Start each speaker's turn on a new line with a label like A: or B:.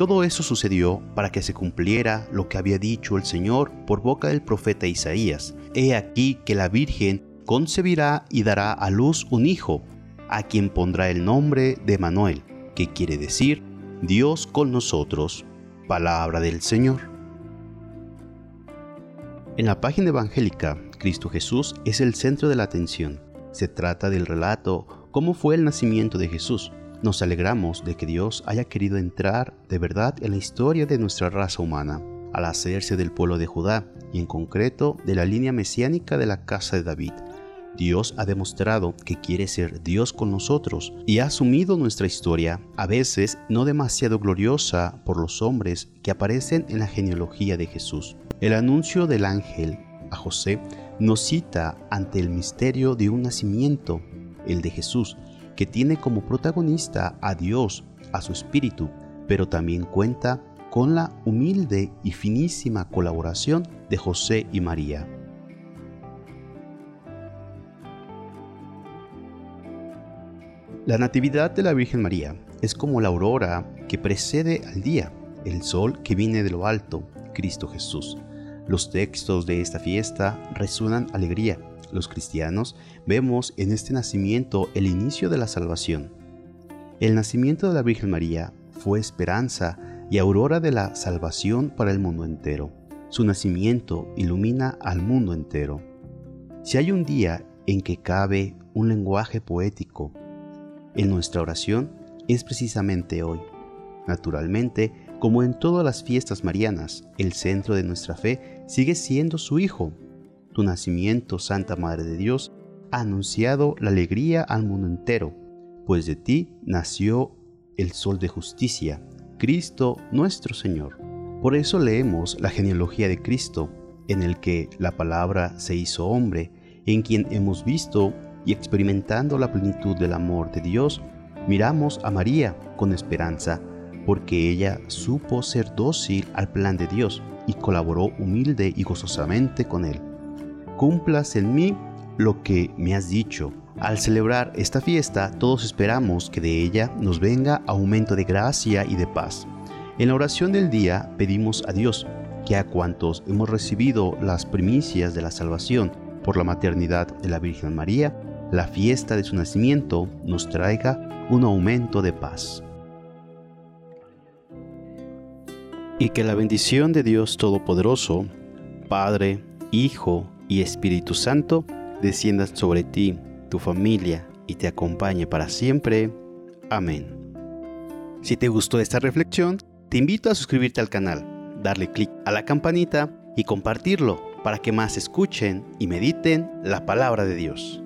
A: Todo eso sucedió para que se cumpliera lo que había dicho el Señor por boca del profeta Isaías. He aquí que la Virgen concebirá y dará a luz un hijo, a quien pondrá el nombre de Manuel, que quiere decir Dios con nosotros. Palabra del Señor. En la página evangélica, Cristo Jesús es el centro de la atención. Se trata del relato cómo fue el nacimiento de Jesús. Nos alegramos de que Dios haya querido entrar de verdad en la historia de nuestra raza humana, al hacerse del pueblo de Judá y en concreto de la línea mesiánica de la casa de David, Dios ha demostrado que quiere ser Dios con nosotros y ha asumido nuestra historia, a veces no demasiado gloriosa por los hombres que aparecen en la genealogía de Jesús. El anuncio del ángel a José nos cita ante el misterio de un nacimiento, el de Jesús, que tiene como protagonista a Dios, a su Espíritu, pero también cuenta con la humilde y finísima colaboración de José y María. La Natividad de la Virgen María es como la aurora que precede al día, el sol que viene de lo alto, Cristo Jesús. Los textos de esta fiesta resuenan alegría. Los cristianos vemos en este nacimiento el inicio de la salvación. El nacimiento de la Virgen María fue esperanza y aurora de la salvación para el mundo entero. Su nacimiento ilumina al mundo entero. Si hay un día en que cabe un lenguaje poético en nuestra oración es precisamente hoy. Naturalmente, como en todas las fiestas marianas, el centro de nuestra fe sigue siendo su Hijo. Tu nacimiento, Santa Madre de Dios, ha anunciado la alegría al mundo entero, pues de ti nació el Sol de Justicia, Cristo nuestro Señor. Por eso leemos la genealogía de Cristo, en el que la palabra se hizo hombre, en quien hemos visto y experimentando la plenitud del amor de Dios, miramos a María con esperanza, porque ella supo ser dócil al plan de Dios y colaboró humilde y gozosamente con él. Cumplas en mí lo que me has dicho. Al celebrar esta fiesta, todos esperamos que de ella nos venga aumento de gracia y de paz. En la oración del día pedimos a Dios que a cuantos hemos recibido las primicias de la salvación por la maternidad de la Virgen María, la fiesta de su nacimiento nos traiga un aumento de paz. Y que la bendición de Dios Todopoderoso, Padre, Hijo y Espíritu Santo, descienda sobre ti, tu familia y te acompañe para siempre. Amén. Si te gustó esta reflexión, te invito a suscribirte al canal, darle clic a la campanita y compartirlo para que más escuchen y mediten la palabra de Dios.